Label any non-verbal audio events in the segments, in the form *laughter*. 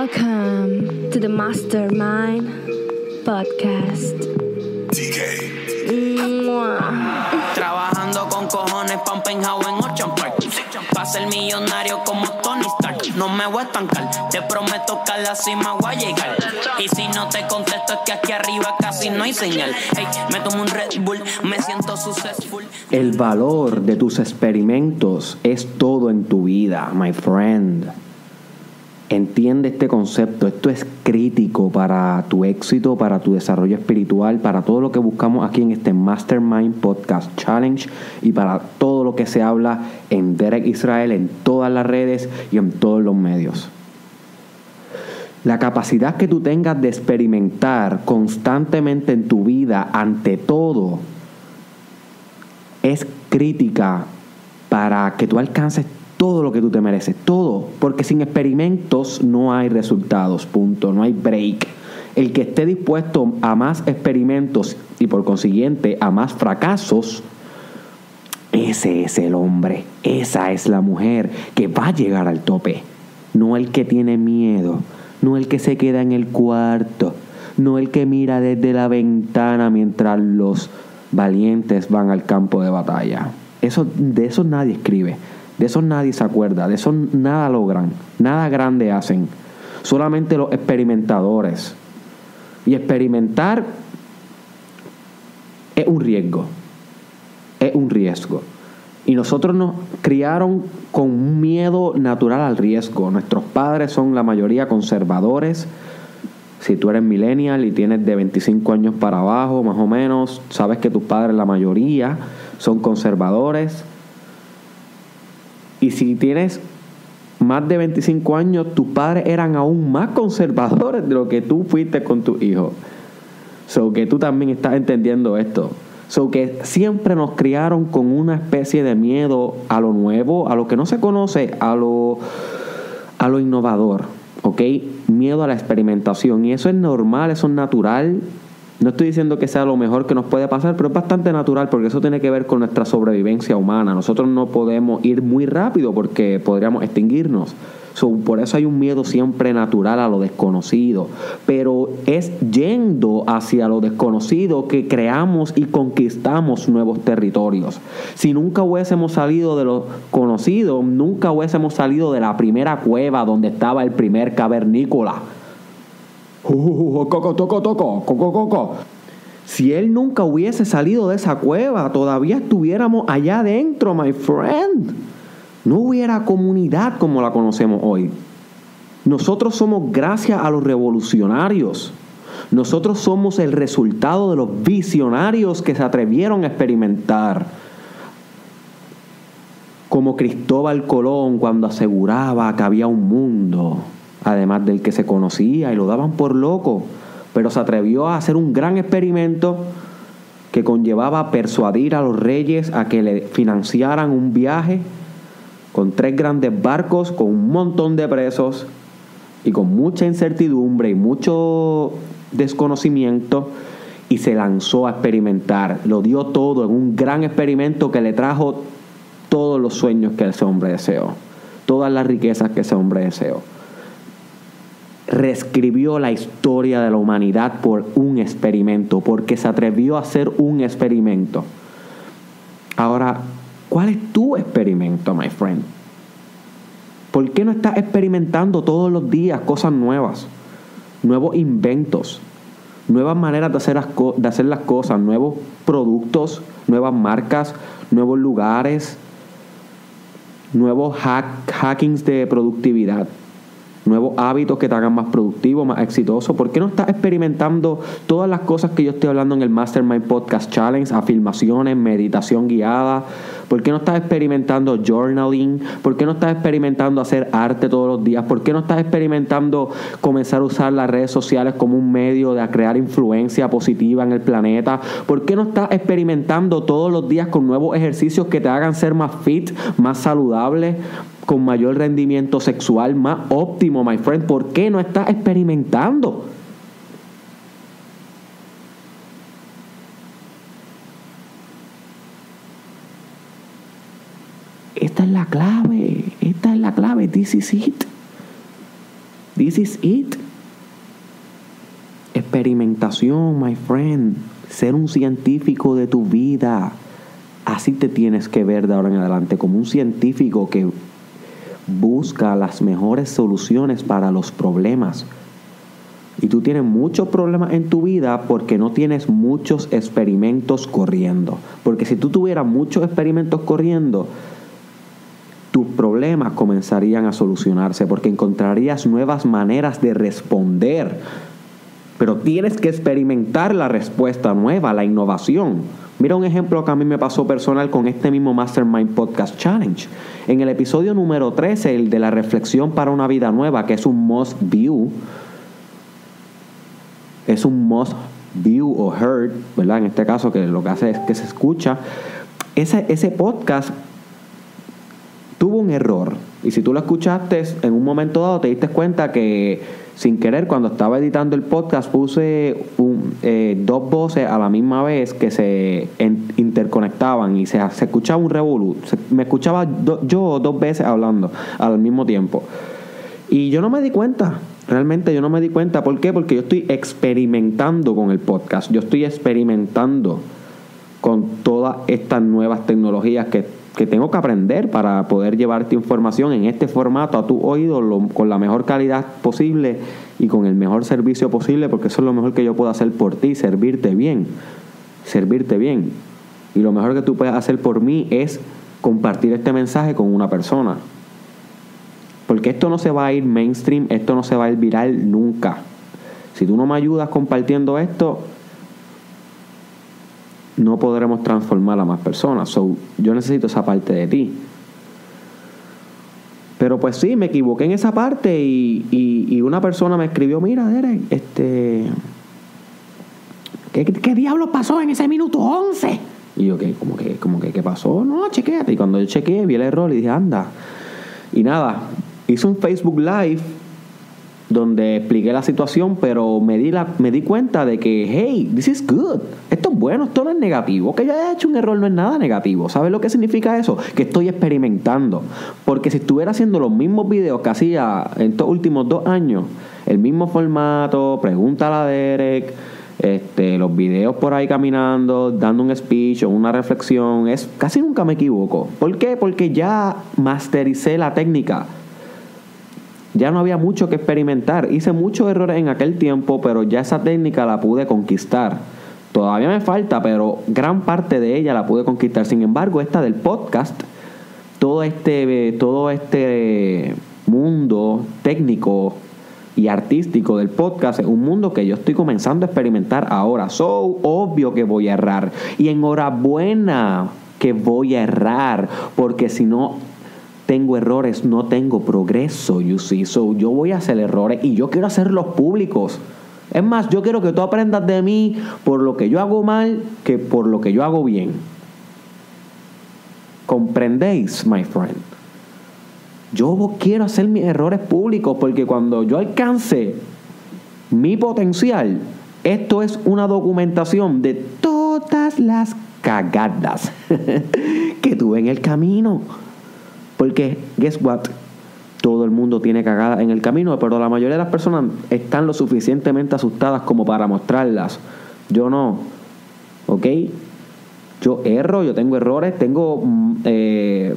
Welcome to the Mastermind Podcast. Trabajando con cojones un penthouse en Ocean Park Pa' ser millonario como Tony Stark. No me voy a estancar, te prometo que a la cima voy a llegar. Y si no te contesto es que aquí arriba casi no hay señal. Hey, me tomo un Red Bull, me siento successful. El valor de tus experimentos es todo en tu vida, my friend. Entiende este concepto, esto es crítico para tu éxito, para tu desarrollo espiritual, para todo lo que buscamos aquí en este Mastermind Podcast Challenge y para todo lo que se habla en Derek Israel, en todas las redes y en todos los medios. La capacidad que tú tengas de experimentar constantemente en tu vida ante todo es crítica para que tú alcances todo lo que tú te mereces, todo, porque sin experimentos no hay resultados, punto, no hay break. El que esté dispuesto a más experimentos y por consiguiente a más fracasos, ese es el hombre, esa es la mujer que va a llegar al tope, no el que tiene miedo, no el que se queda en el cuarto, no el que mira desde la ventana mientras los valientes van al campo de batalla. Eso, de eso nadie escribe, de eso nadie se acuerda, de eso nada logran, nada grande hacen. Solamente los experimentadores. Y experimentar es un riesgo, es un riesgo. Y nosotros nos criaron con un miedo natural al riesgo. Nuestros padres son la mayoría conservadores. Si tú eres millennial y tienes de 25 años para abajo, más o menos, sabes que tus padres, la mayoría, son conservadores. Y si tienes más de 25 años, tus padres eran aún más conservadores de lo que tú fuiste con tu hijo. So que tú también estás entendiendo esto. So que siempre nos criaron con una especie de miedo a lo nuevo, a lo que no se conoce, a lo, a lo innovador. ¿Ok? Miedo a la experimentación. Y eso es normal, eso es natural. No estoy diciendo que sea lo mejor que nos puede pasar, pero es bastante natural porque eso tiene que ver con nuestra sobrevivencia humana. Nosotros no podemos ir muy rápido porque podríamos extinguirnos. Por eso hay un miedo siempre natural a lo desconocido. Pero es yendo hacia lo desconocido que creamos y conquistamos nuevos territorios. Si nunca hubiésemos salido de lo conocido, nunca hubiésemos salido de la primera cueva donde estaba el primer cavernícola. Uh, coco, toco, toco, coco, coco. Si él nunca hubiese salido de esa cueva, todavía estuviéramos allá adentro, my friend. No hubiera comunidad como la conocemos hoy. Nosotros somos gracias a los revolucionarios. Nosotros somos el resultado de los visionarios que se atrevieron a experimentar. Como Cristóbal Colón cuando aseguraba que había un mundo, además del que se conocía y lo daban por loco, pero se atrevió a hacer un gran experimento que conllevaba persuadir a los reyes a que le financiaran un viaje con tres grandes barcos, con un montón de presos y con mucha incertidumbre y mucho desconocimiento y se lanzó a experimentar. Lo dio todo en un gran experimento que le trajo todos los sueños que ese hombre deseó, todas las riquezas que ese hombre deseó. Reescribió la historia de la humanidad por un experimento, porque se atrevió a hacer un experimento. Ahora, ¿cuál es tu experimento, my friend? ¿Por qué no estás experimentando todos los días cosas nuevas? Nuevos inventos, nuevas maneras de hacer las, cosas, nuevos productos, nuevas marcas, nuevos lugares, nuevos hack, hackings de productividad, nuevos hábitos que te hagan más productivo, más exitoso. ¿Por qué no estás experimentando todas las cosas que yo estoy hablando en el Mastermind Podcast Challenge? Afirmaciones, meditación guiada. ¿Por qué no estás experimentando journaling? ¿Por qué no estás experimentando hacer arte todos los días? ¿Por qué no estás experimentando comenzar a usar las redes sociales como un medio de crear influencia positiva en el planeta? ¿Por qué no estás experimentando todos los días con nuevos ejercicios que te hagan ser más fit, más saludable, con mayor rendimiento sexual, más óptimo, my friend? ¿Por qué no estás experimentando? Esta es la clave, esta es la clave, this is it. This is it. Experimentación, my friend. Ser un científico de tu vida. Así te tienes que ver de ahora en adelante, como un científico que busca las mejores soluciones para los problemas. Y tú tienes muchos problemas en tu vida porque no tienes muchos experimentos corriendo. Porque si tú tuvieras muchos experimentos corriendo, tus problemas comenzarían a solucionarse porque encontrarías nuevas maneras de responder. Pero tienes que experimentar la respuesta nueva, la innovación. Mira un ejemplo que a mí me pasó personal con este mismo Mastermind Podcast Challenge. En el episodio número 13, el de la reflexión para una vida nueva, que es un must view, es un must view o heard, ¿verdad? En este caso, que lo que hace es que se escucha. Ese, ese podcast tuvo un error. Y si tú lo escuchaste en un momento dado, te diste cuenta que sin querer, cuando estaba editando el podcast, puse eh, dos voces a la misma vez que se interconectaban y se, escuchaba un revolú. me escuchaba yo dos veces hablando al mismo tiempo. Y yo no me di cuenta. Realmente yo no me di cuenta. ¿Por qué? Porque yo estoy experimentando con el podcast. Yo estoy experimentando con todas estas nuevas tecnologías que que tengo que aprender para poder llevarte información en este formato a tu oído con la mejor calidad posible y con el mejor servicio posible, porque eso es lo mejor que yo puedo hacer por ti, servirte bien, servirte bien. Y lo mejor que tú puedes hacer por mí es compartir este mensaje con una persona. Porque esto no se va a ir mainstream, esto no se va a ir viral nunca. Si tú no me ayudas compartiendo esto, no podremos transformar a más personas. So, yo necesito esa parte de ti. Pero pues sí, me equivoqué en esa parte y, y, una persona me escribió, mira, Derek, este... ¿Qué, ¿Qué, diablo pasó en ese minuto 11? Y yo, ¿qué? Como que, como que, ¿qué pasó? No, chequéate. Y cuando yo chequeé, vi el error y dije, anda. Y nada, hice un Facebook Live donde expliqué la situación, pero me di, la, me di cuenta de que, hey, this is good. Esto es bueno, esto no es negativo. Que yo haya hecho un error no es nada negativo. ¿Sabes lo que significa eso? Que estoy experimentando. Porque si estuviera haciendo los mismos videos que hacía en estos últimos dos años, el mismo formato, pregúntale a Derek, este, los videos por ahí caminando, dando un speech o una reflexión, es casi nunca me equivoco. ¿Por qué? Porque ya mastericé la técnica ya no había mucho que experimentar. Hice muchos errores en aquel tiempo, pero ya esa técnica la pude conquistar. Todavía me falta, pero gran parte de ella la pude conquistar. Sin embargo, esta del podcast, todo este, todo este mundo técnico y artístico del podcast es un mundo que yo estoy comenzando a experimentar ahora. So, obvio que voy a errar. Y enhorabuena que voy a errar, porque si no tengo errores, no tengo progreso, you see. So, yo voy a hacer errores y yo quiero hacerlos públicos. Es más, yo quiero que tú aprendas de mí por lo que yo hago mal que por lo que yo hago bien. ¿Comprendéis, my friend? Yo quiero hacer mis errores públicos porque cuando yo alcance mi potencial, esto es una documentación de todas las cagadas *laughs* que tuve en el camino. Porque, guess what? Todo el mundo tiene cagada en el camino, pero la mayoría de las personas están lo suficientemente asustadas como para mostrarlas. Yo no. ¿Ok? Yo erro, yo tengo errores, tengo mm, eh,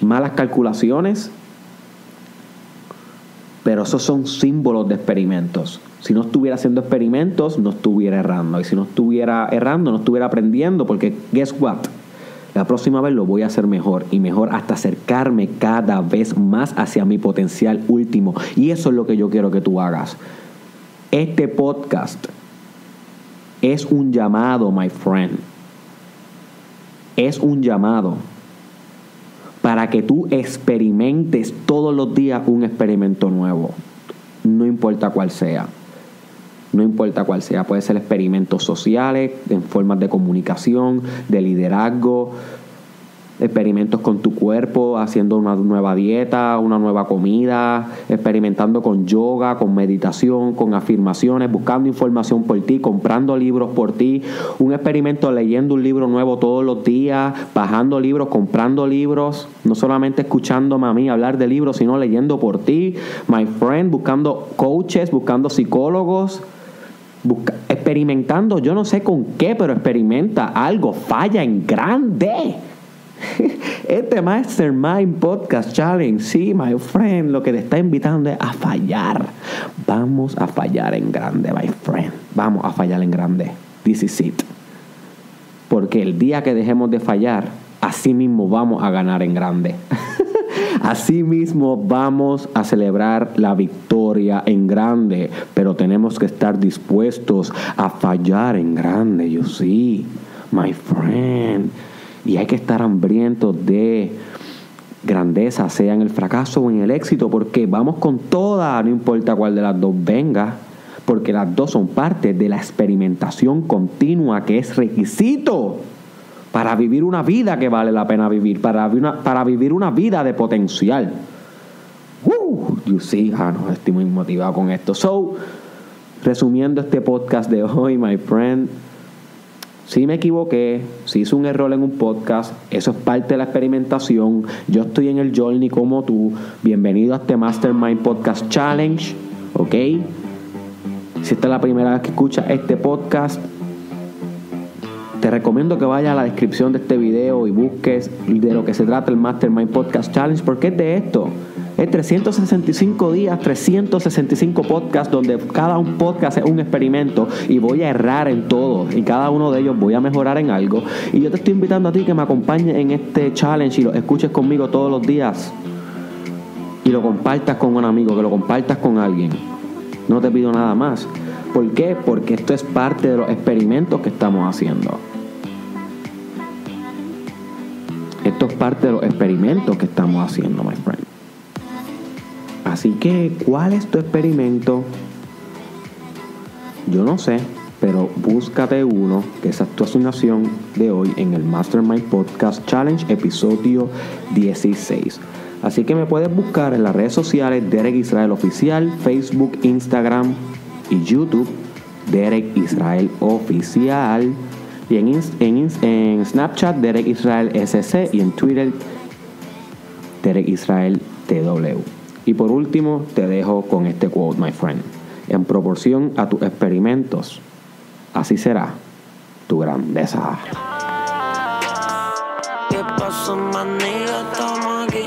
malas calculaciones, pero esos son símbolos de experimentos. Si no estuviera haciendo experimentos, no estuviera errando. Y si no estuviera errando, no estuviera aprendiendo, porque guess what? La próxima vez lo voy a hacer mejor y mejor hasta acercarme cada vez más hacia mi potencial último. Y eso es lo que yo quiero que tú hagas. Este podcast es un llamado, my friend. Es un llamado para que tú experimentes todos los días un experimento nuevo. No importa cuál sea no importa cuál sea, puede ser experimentos sociales, en formas de comunicación, de liderazgo, experimentos con tu cuerpo, haciendo una nueva dieta, una nueva comida, experimentando con yoga, con meditación, con afirmaciones, buscando información por ti, comprando libros por ti, un experimento leyendo un libro nuevo todos los días, bajando libros, comprando libros, no solamente escuchándome a mí hablar de libros, sino leyendo por ti, my friend, buscando coaches, buscando psicólogos. Experimentando, yo no sé con qué, pero experimenta algo, falla en grande *laughs* Este Mastermind Podcast Challenge, sí, my friend, lo que te está invitando es a fallar. Vamos a fallar en grande, my friend. Vamos a fallar en grande. This is it. Porque el día que dejemos de fallar, así mismo vamos a ganar en grande. *laughs* Así mismo vamos a celebrar la victoria en grande, pero tenemos que estar dispuestos a fallar en grande, you see, my friend. Y hay que estar hambrientos de grandeza, sea en el fracaso o en el éxito, porque vamos con toda, no importa cuál de las dos venga, porque las dos son parte de la experimentación continua que es requisito para vivir una vida que vale la pena vivir, para, para vivir una vida de potencial. Uh, you see, ah, no, estoy muy motivado con esto. So, resumiendo este podcast de hoy, my friend, si me equivoqué, si hice un error en un podcast, eso es parte de la experimentación. Yo estoy en el journey como tú. Bienvenido a este Mastermind Podcast Challenge, ¿ok? Si esta es la primera vez que escuchas este podcast, te recomiendo que vayas a la descripción de este video y busques de lo que se trata el Mastermind Podcast Challenge, porque es de esto. Es 365 días, 365 podcasts, donde cada un podcast es un experimento y voy a errar en todo. Y cada uno de ellos voy a mejorar en algo. Y yo te estoy invitando a ti que me acompañes en este challenge y lo escuches conmigo todos los días. Y lo compartas con un amigo, que lo compartas con alguien. No te pido nada más. ¿Por qué? Porque esto es parte de los experimentos que estamos haciendo. Parte de los experimentos que estamos haciendo, my friend. Así que, ¿cuál es tu experimento? Yo no sé, pero búscate uno, que es tu asignación de hoy en el Mastermind Podcast Challenge, episodio 16. Así que me puedes buscar en las redes sociales Derek Israel Oficial, Facebook, Instagram y YouTube, Derek Israel Oficial. Y en, en, en Snapchat, Derek Israel SC. Y en Twitter, Derek Israel TW. Y por último, te dejo con este quote, my friend. En proporción a tus experimentos, así será tu grandeza. ¿Qué pasó, estamos aquí.